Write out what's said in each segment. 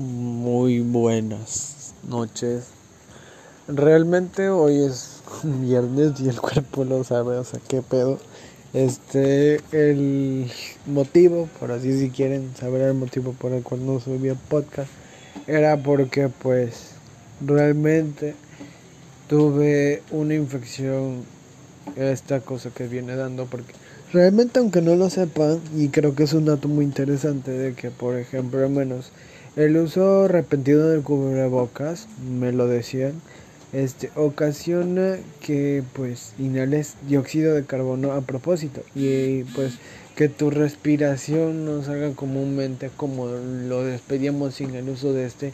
Muy buenas noches. Realmente hoy es viernes y el cuerpo lo sabe, o sea, qué pedo. Este, el motivo, por así si quieren saber el motivo por el cual no subí el podcast, era porque pues realmente tuve una infección, esta cosa que viene dando, porque realmente aunque no lo sepan, y creo que es un dato muy interesante de que por ejemplo al menos el uso repentino del cubrebocas, me lo decían, este ocasiona que pues inhales dióxido de carbono a propósito y pues que tu respiración no salga comúnmente como lo despedíamos sin el uso de este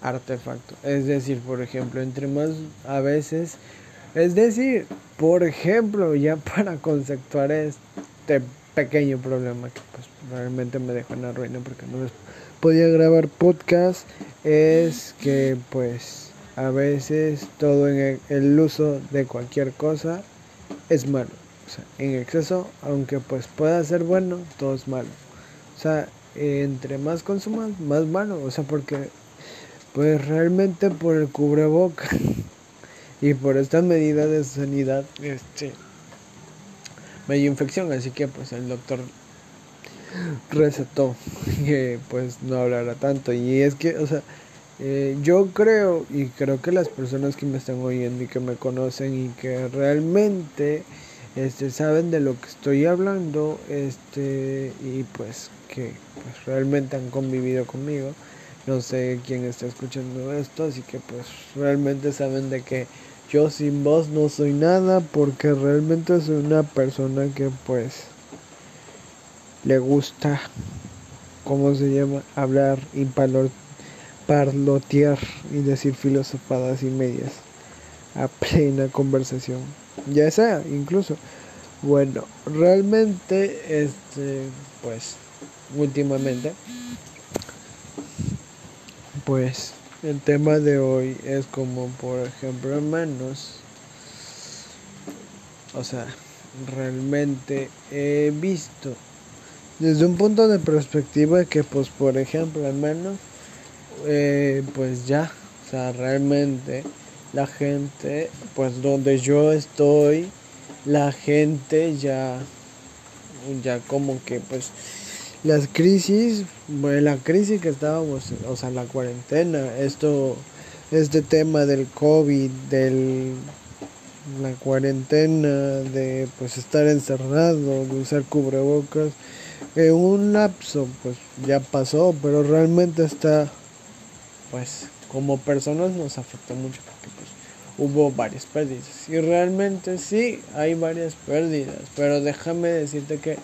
artefacto. Es decir, por ejemplo, entre más a veces, es decir, por ejemplo, ya para conceptuar este pequeño problema que pues realmente me dejó en la ruina porque no les podía grabar podcast es que pues a veces todo en el, uso de cualquier cosa es malo. O sea, en exceso, aunque pues pueda ser bueno, todo es malo. O sea, entre más consumas, más malo. O sea, porque pues realmente por el cubreboca y por esta medida de sanidad, este, me dio infección. Así que pues el doctor recetó que pues no hablara tanto. Y es que, o sea, eh, yo creo y creo que las personas que me están oyendo y que me conocen y que realmente este, saben de lo que estoy hablando este, y pues que pues, realmente han convivido conmigo. No sé quién está escuchando esto, así que pues realmente saben de que yo sin voz no soy nada porque realmente soy una persona que pues le gusta, ¿cómo se llama? Hablar y parlotear y decir filosofadas y medias a plena conversación. Ya sea, incluso. Bueno, realmente, este, pues, últimamente, pues, el tema de hoy es como, por ejemplo, hermanos, o sea, realmente he visto desde un punto de perspectiva que pues por ejemplo hermano eh, pues ya o sea realmente la gente pues donde yo estoy la gente ya ya como que pues las crisis bueno, la crisis que estábamos o sea la cuarentena esto este tema del covid del la cuarentena de pues estar encerrado de usar cubrebocas en un lapso pues ya pasó, pero realmente está pues como personas nos afectó mucho porque pues hubo varias pérdidas. Y realmente sí hay varias pérdidas, pero déjame decirte que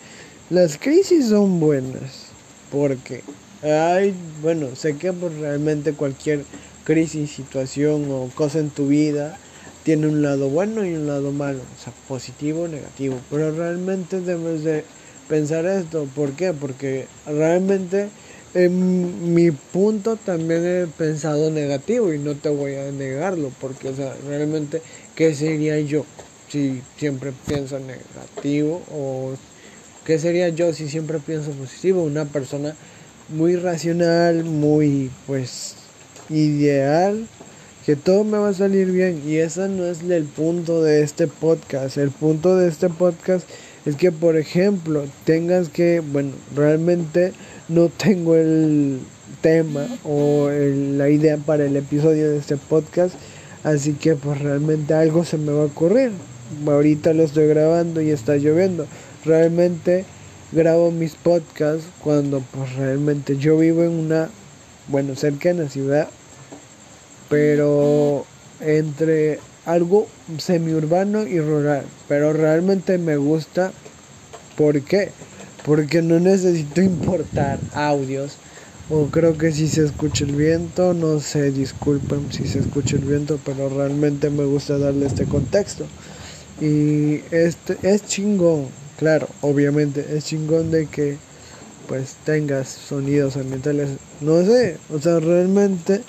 las crisis son buenas porque hay, bueno, sé que pues, realmente cualquier crisis, situación o cosa en tu vida tiene un lado bueno y un lado malo, o sea, positivo o negativo, pero realmente debes de pensar esto. ¿Por qué? Porque realmente en mi punto también he pensado negativo y no te voy a negarlo, porque realmente, ¿qué sería yo si siempre pienso negativo? ¿O qué sería yo si siempre pienso positivo? Una persona muy racional, muy pues ideal, que todo me va a salir bien y ese no es el punto de este podcast. El punto de este podcast es que, por ejemplo, tengas que, bueno, realmente no tengo el tema o la idea para el episodio de este podcast, así que pues realmente algo se me va a ocurrir. Ahorita lo estoy grabando y está lloviendo. Realmente grabo mis podcasts cuando pues realmente yo vivo en una, bueno, cercana ciudad, pero entre algo semiurbano y rural, pero realmente me gusta. ¿Por qué? Porque no necesito importar audios. O creo que si se escucha el viento, no sé, disculpen si se escucha el viento, pero realmente me gusta darle este contexto. Y este es chingón, claro, obviamente es chingón de que pues tengas sonidos ambientales, no sé, o sea, realmente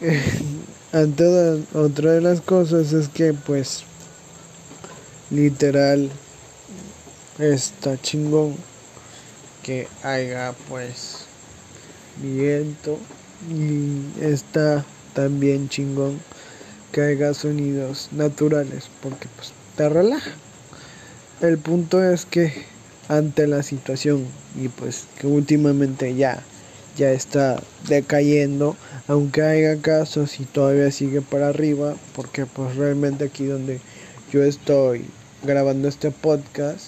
ante otra de las cosas es que pues literal está chingón que haya pues viento y está también chingón que haya sonidos naturales porque pues te relaja. El punto es que ante la situación y pues que últimamente ya ya está decayendo, aunque haya casos y todavía sigue para arriba, porque pues realmente aquí donde yo estoy grabando este podcast,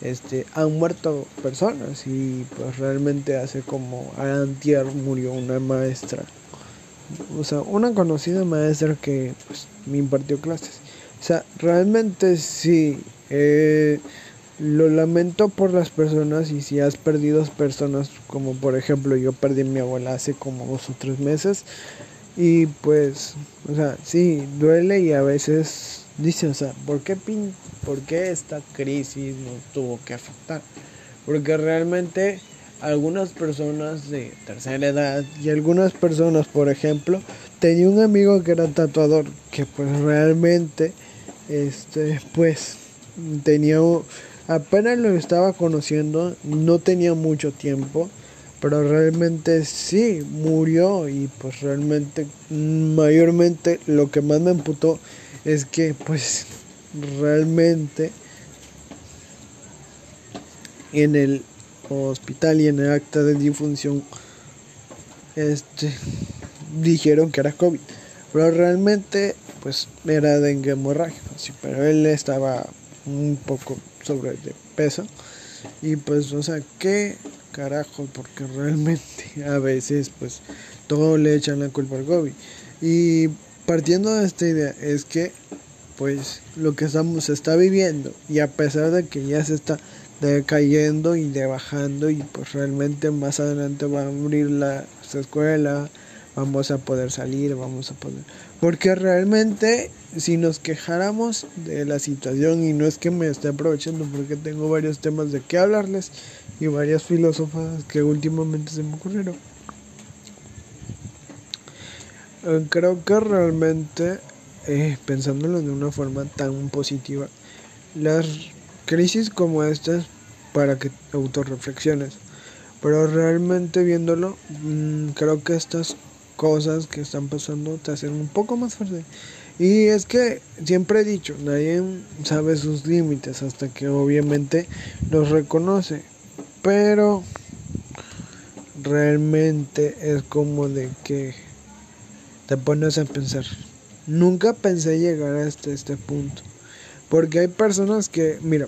este, han muerto personas y pues realmente hace como antier murió una maestra, o sea, una conocida maestra que pues, me impartió clases. O sea, realmente sí, eh, lo lamento por las personas y si has perdido personas, como por ejemplo yo perdí a mi abuela hace como dos o tres meses y pues, o sea, sí, duele y a veces dice, o sea, ¿por qué, pin ¿por qué esta crisis nos tuvo que afectar? Porque realmente algunas personas de tercera edad y algunas personas, por ejemplo, tenía un amigo que era tatuador que pues realmente, este, pues tenía, apenas lo estaba conociendo, no tenía mucho tiempo pero realmente sí murió y pues realmente mayormente lo que más me emputó es que pues realmente en el hospital y en el acta de difunción este dijeron que era COVID pero realmente pues era dengue hemorrágico sí, pero él estaba un poco sobre de peso y pues o sea que carajo, porque realmente a veces pues todo le echan la culpa al COVID. Y partiendo de esta idea es que pues lo que estamos está viviendo y a pesar de que ya se está decayendo y de bajando y pues realmente más adelante va a abrir la escuela, vamos a poder salir, vamos a poder... Porque realmente si nos quejáramos de la situación y no es que me esté aprovechando porque tengo varios temas de qué hablarles y varias filósofas que últimamente se me ocurrieron. Eh, creo que realmente, eh, pensándolo de una forma tan positiva, las crisis como estas para que autorreflexiones. Pero realmente viéndolo, mm, creo que estas cosas que están pasando te hacen un poco más fuerte. Y es que siempre he dicho, nadie sabe sus límites hasta que obviamente los reconoce. Pero realmente es como de que te pones a pensar. Nunca pensé llegar hasta este punto. Porque hay personas que, mira,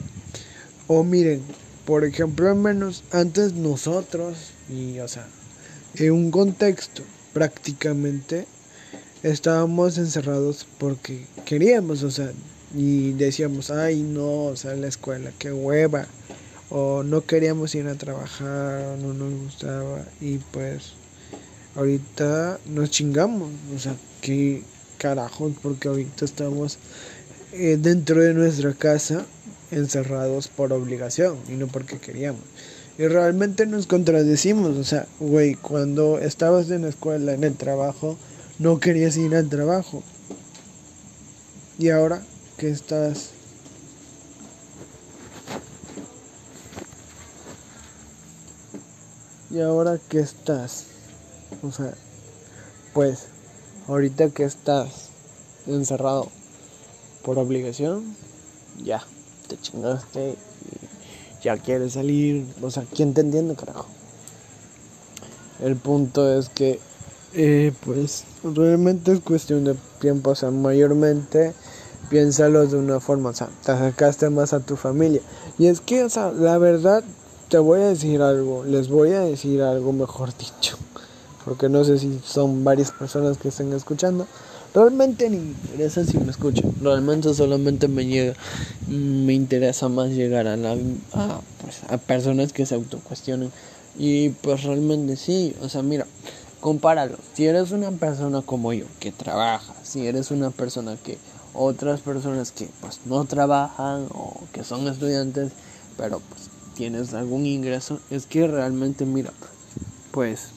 o miren, por ejemplo, al menos antes nosotros, y o sea, en un contexto prácticamente estábamos encerrados porque queríamos, o sea, y decíamos, ay no, o sea, la escuela, qué hueva, o no queríamos ir a trabajar, no nos gustaba, y pues ahorita nos chingamos, o sea, qué carajos, porque ahorita estamos eh, dentro de nuestra casa encerrados por obligación y no porque queríamos. Y realmente nos contradecimos, o sea, güey, cuando estabas en la escuela, en el trabajo, no querías ir al trabajo. Y ahora que estás y ahora que estás, o sea, pues ahorita que estás encerrado por obligación, ya, te chingaste ya quieres salir, o sea, ¿quién te entiende, carajo? El punto es que eh, pues realmente es cuestión de tiempo, o sea, mayormente piénsalo de una forma, o sea, te acercaste más a tu familia. Y es que, o sea, la verdad, te voy a decir algo, les voy a decir algo mejor dicho, porque no sé si son varias personas que estén escuchando. Realmente ni me interesa si me escuchan, realmente solamente me llega, me interesa más llegar a la, pues, a personas que se autocuestionen. Y pues realmente sí, o sea, mira, compáralo. Si eres una persona como yo que trabaja, si eres una persona que otras personas que pues no trabajan o que son estudiantes, pero pues tienes algún ingreso, es que realmente mira, pues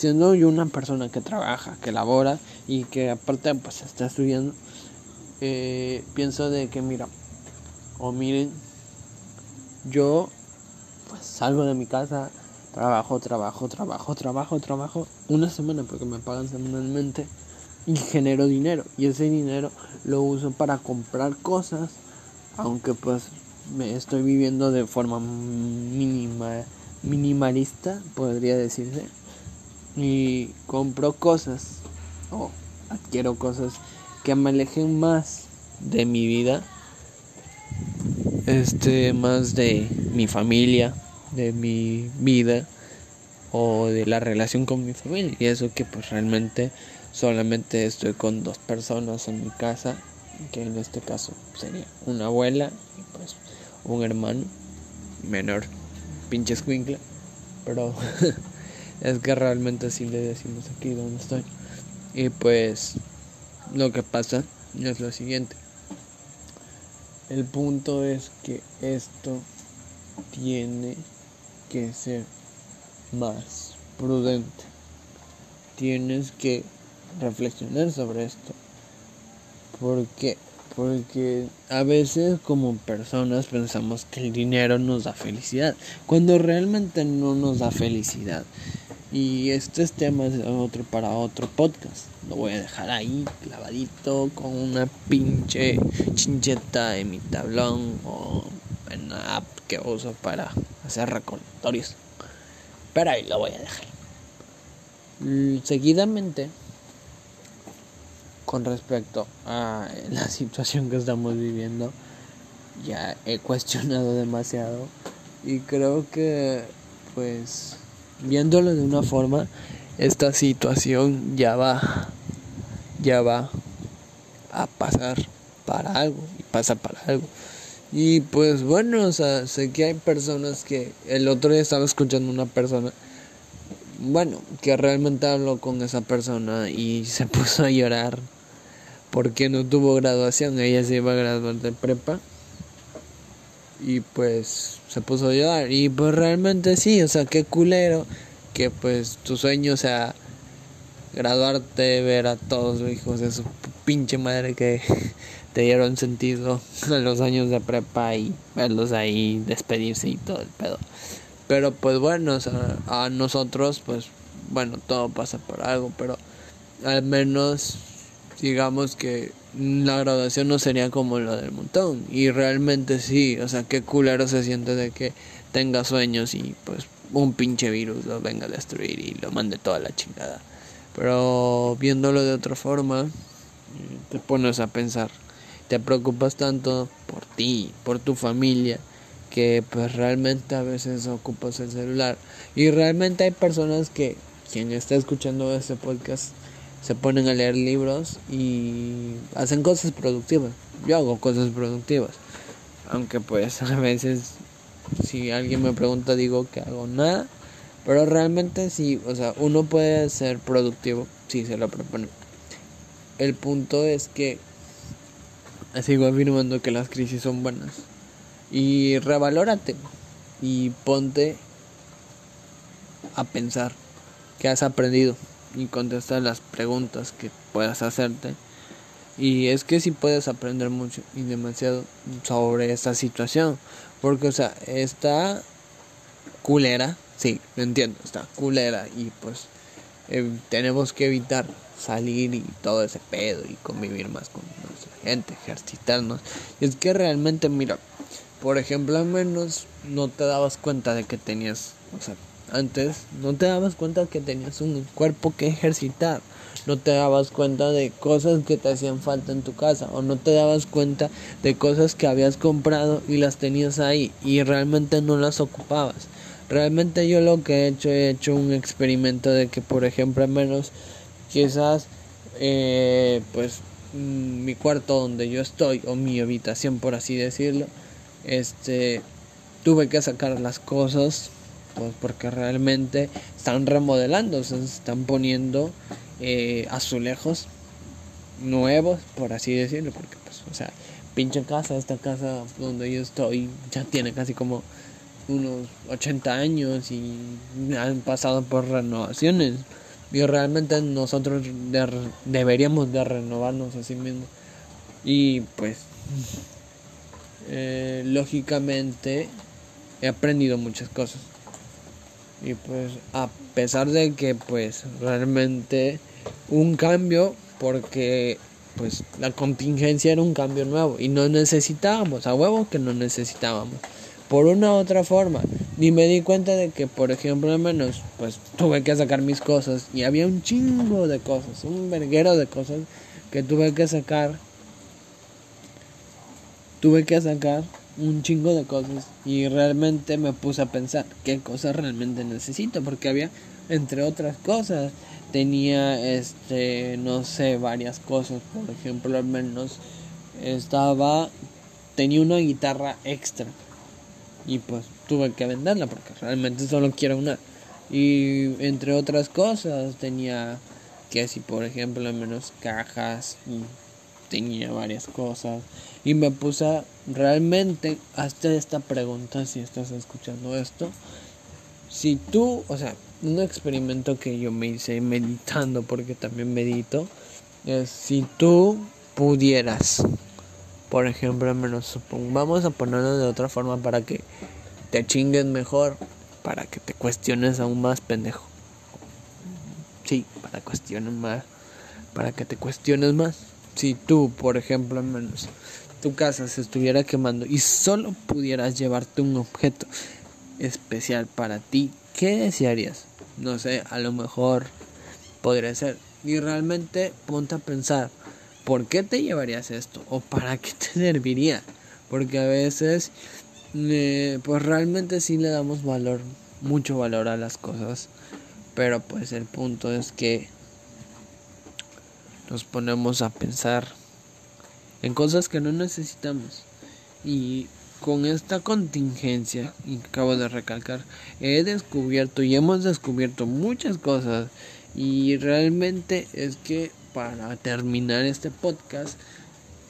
siendo yo una persona que trabaja, que labora y que aparte pues está estudiando, eh, pienso de que mira, o miren, yo pues salgo de mi casa, trabajo, trabajo, trabajo, trabajo, trabajo, una semana porque me pagan semanalmente y genero dinero. Y ese dinero lo uso para comprar cosas, aunque pues me estoy viviendo de forma mínima, minimalista, podría decirse, y compro cosas o adquiero cosas que me alejen más de mi vida, este, más de mi familia, de mi vida o de la relación con mi familia. Y eso que pues realmente solamente estoy con dos personas en mi casa, que en este caso sería una abuela y pues un hermano menor, pinche escuincle, pero es que realmente así le decimos aquí donde estoy. Y pues lo que pasa es lo siguiente. El punto es que esto tiene que ser más prudente. Tienes que reflexionar sobre esto. Porque porque a veces como personas pensamos que el dinero nos da felicidad, cuando realmente no nos da felicidad. Y este es tema de otro para otro podcast. Lo voy a dejar ahí clavadito con una pinche chincheta en mi tablón o en la app que uso para hacer recordatorios. Pero ahí lo voy a dejar. Seguidamente, con respecto a la situación que estamos viviendo, ya he cuestionado demasiado y creo que pues viéndolo de una forma, esta situación ya va, ya va a pasar para algo y pasa para algo. Y pues bueno, o sea, sé que hay personas que el otro día estaba escuchando una persona, bueno, que realmente habló con esa persona y se puso a llorar porque no tuvo graduación, ella se iba a graduar de prepa y pues se puso a llorar y pues realmente sí, o sea, qué culero que pues tu sueño sea graduarte, ver a todos los hijos de su pinche madre que te dieron sentido en los años de prepa y verlos ahí despedirse y todo el pedo. Pero pues bueno, a nosotros pues bueno, todo pasa por algo, pero al menos digamos que la graduación no sería como lo del montón. Y realmente sí, o sea, qué culero se siente de que tenga sueños y pues un pinche virus lo venga a destruir y lo mande toda la chingada. Pero viéndolo de otra forma, te pones a pensar, te preocupas tanto por ti, por tu familia, que pues realmente a veces ocupas el celular. Y realmente hay personas que, quien está escuchando este podcast, se ponen a leer libros y hacen cosas productivas. Yo hago cosas productivas. Aunque pues a veces si alguien me pregunta digo que hago nada. Pero realmente sí, o sea, uno puede ser productivo si se lo propone. El punto es que sigo afirmando que las crisis son buenas. Y revalórate y ponte a pensar que has aprendido y contestar las preguntas que puedas hacerte. Y es que si puedes aprender mucho y demasiado sobre esta situación. Porque, o sea, está culera, sí, lo entiendo, está culera y pues eh, tenemos que evitar salir y todo ese pedo y convivir más con nuestra gente, ejercitarnos. Y es que realmente, mira, por ejemplo, al menos no te dabas cuenta de que tenías, o sea, antes no te dabas cuenta que tenías un cuerpo que ejercitar, no te dabas cuenta de cosas que te hacían falta en tu casa o no te dabas cuenta de cosas que habías comprado y las tenías ahí y realmente no las ocupabas. Realmente yo lo que he hecho, he hecho un experimento de que por ejemplo al menos quizás eh, pues mm, mi cuarto donde yo estoy o mi habitación por así decirlo, este tuve que sacar las cosas pues porque realmente están remodelando, se están poniendo eh, azulejos nuevos, por así decirlo, porque pues, o sea, pinche casa, esta casa donde yo estoy ya tiene casi como unos 80 años y han pasado por renovaciones. Y realmente nosotros deberíamos de renovarnos a sí mismos. Y pues, eh, lógicamente, he aprendido muchas cosas Y pues a pesar de que pues realmente un cambio porque pues la contingencia era un cambio nuevo y no necesitábamos, a huevo que no necesitábamos. Por una u otra forma, ni me di cuenta de que, por ejemplo, al menos, pues tuve que sacar mis cosas y había un chingo de cosas, un verguero de cosas que tuve que sacar. Tuve que sacar un chingo de cosas y realmente me puse a pensar qué cosas realmente necesito porque había entre otras cosas tenía este no sé varias cosas. Por ejemplo al menos estaba tenía una guitarra extra y pues tuve que venderla porque realmente solo quiero una. Y entre otras cosas tenía que si por ejemplo al menos cajas y tenía varias cosas. Y me puse realmente hasta esta pregunta si estás escuchando esto. Si tú o sea un experimento que yo me hice meditando porque también medito es si tú pudieras por ejemplo al menos vamos a ponerlo de otra forma para que te chingues mejor para que te cuestiones aún más pendejo. Sí para cuestiones más para que te cuestiones más si tú, por ejemplo, al menos tu casa se estuviera quemando y solo pudieras llevarte un objeto especial para ti, ¿qué desearías? No sé, a lo mejor podría ser. Y realmente ponte a pensar, ¿por qué te llevarías esto? ¿O para qué te serviría? Porque a veces, eh, pues realmente sí le damos valor, mucho valor a las cosas. Pero pues el punto es que nos ponemos a pensar en cosas que no necesitamos. Y con esta contingencia, y acabo de recalcar, he descubierto y hemos descubierto muchas cosas. Y realmente es que para terminar este podcast,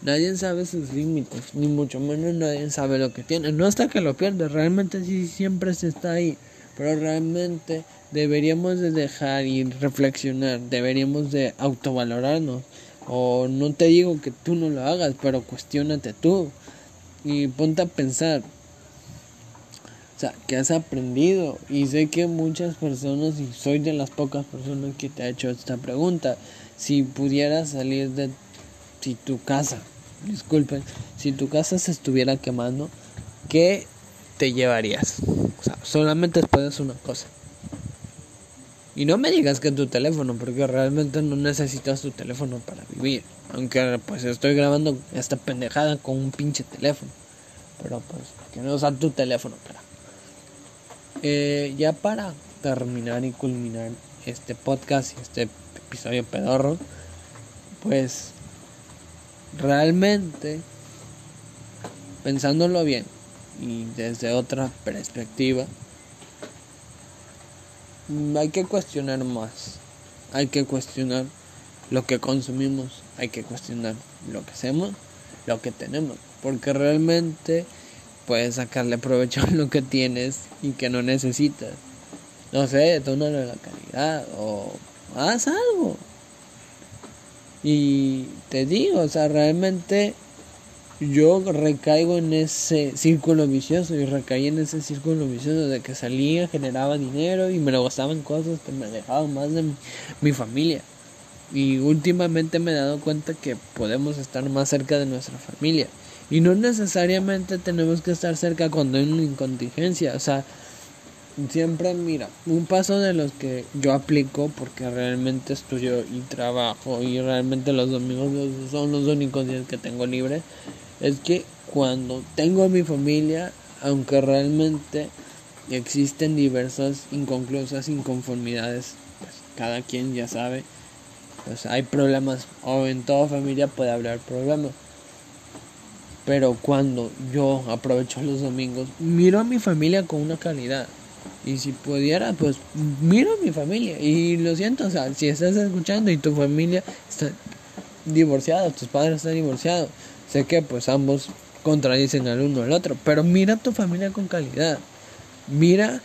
nadie sabe sus límites, ni mucho menos nadie sabe lo que tiene. No hasta que lo pierde, realmente sí siempre se está ahí. Pero realmente deberíamos de dejar y reflexionar, deberíamos de autovalorarnos. O no te digo que tú no lo hagas, pero cuestionate tú y ponte a pensar. O sea, ¿qué has aprendido? Y sé que muchas personas, y soy de las pocas personas que te ha hecho esta pregunta, si pudieras salir de si tu casa, disculpen, si tu casa se estuviera quemando, ¿qué te llevarías? O sea, solamente puedes una cosa. Y no me digas que tu teléfono, porque realmente no necesitas tu teléfono para vivir. Aunque pues estoy grabando esta pendejada con un pinche teléfono. Pero pues que no usar tu teléfono para. Eh, ya para terminar y culminar este podcast y este episodio pedorro, pues realmente pensándolo bien y desde otra perspectiva, Mm, hay que cuestionar más. Hay que cuestionar lo que consumimos. Hay que cuestionar lo que hacemos, lo que tenemos. Porque realmente puedes sacarle provecho a lo que tienes y que no necesitas. No sé, tónale la calidad o haz algo. Y te digo, o sea, realmente yo recaigo en ese círculo vicioso y recaí en ese círculo vicioso de que salía, generaba dinero y me lo gastaba cosas que me alejaban más de mi, familia. Y últimamente me he dado cuenta que podemos estar más cerca de nuestra familia. Y no necesariamente tenemos que estar cerca cuando hay una incontingencia. O sea, siempre mira, un paso de los que yo aplico porque realmente estudio y trabajo y realmente los domingos son los únicos días que tengo libre es que cuando tengo a mi familia, aunque realmente existen diversas inconclusas inconformidades, pues cada quien ya sabe, pues hay problemas, o en toda familia puede haber problemas. Pero cuando yo aprovecho los domingos, miro a mi familia con una calidad. Y si pudiera, pues miro a mi familia. Y lo siento, o sea, si estás escuchando y tu familia está divorciada, tus padres están divorciados, Sé que pues ambos contradicen al uno al otro, pero mira a tu familia con calidad. Mira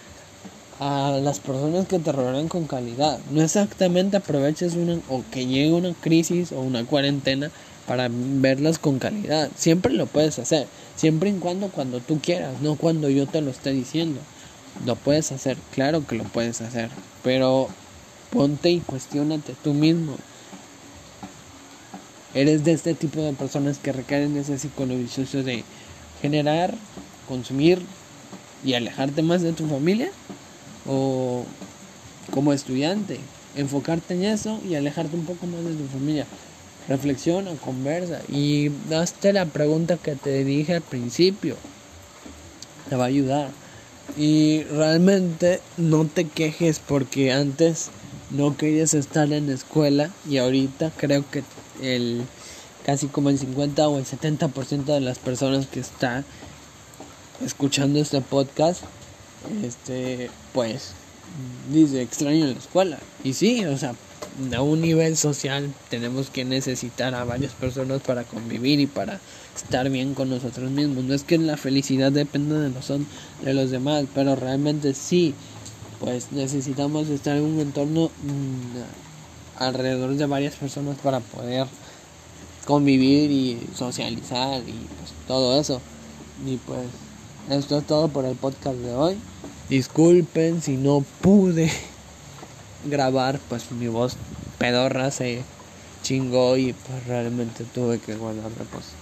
a las personas que te rodean con calidad. No exactamente aproveches una o que llegue una crisis o una cuarentena para verlas con calidad. Siempre lo puedes hacer, siempre y cuando cuando tú quieras, no cuando yo te lo esté diciendo. Lo puedes hacer, claro que lo puedes hacer, pero ponte y cuestionate tú mismo. ¿Eres de este tipo de personas que recaen en ese vicioso de generar, consumir y alejarte más de tu familia? ¿O como estudiante, enfocarte en eso y alejarte un poco más de tu familia? Reflexiona, conversa y hazte la pregunta que te dije al principio. Te va a ayudar. Y realmente no te quejes porque antes no querías estar en la escuela y ahorita creo que el casi como el 50 o el 70% de las personas que están escuchando este podcast este pues dice extraño en la escuela y sí o sea a un nivel social tenemos que necesitar a varias personas para convivir y para estar bien con nosotros mismos. No es que la felicidad dependa de, los, de los demás, pero realmente sí, pues necesitamos estar en un entorno mm, alrededor de varias personas para poder convivir y socializar y pues, todo eso. Y pues esto es todo por el podcast de hoy. Disculpen si no pude grabar, pues mi voz pedorra se chingó y pues realmente tuve que guardar reposo.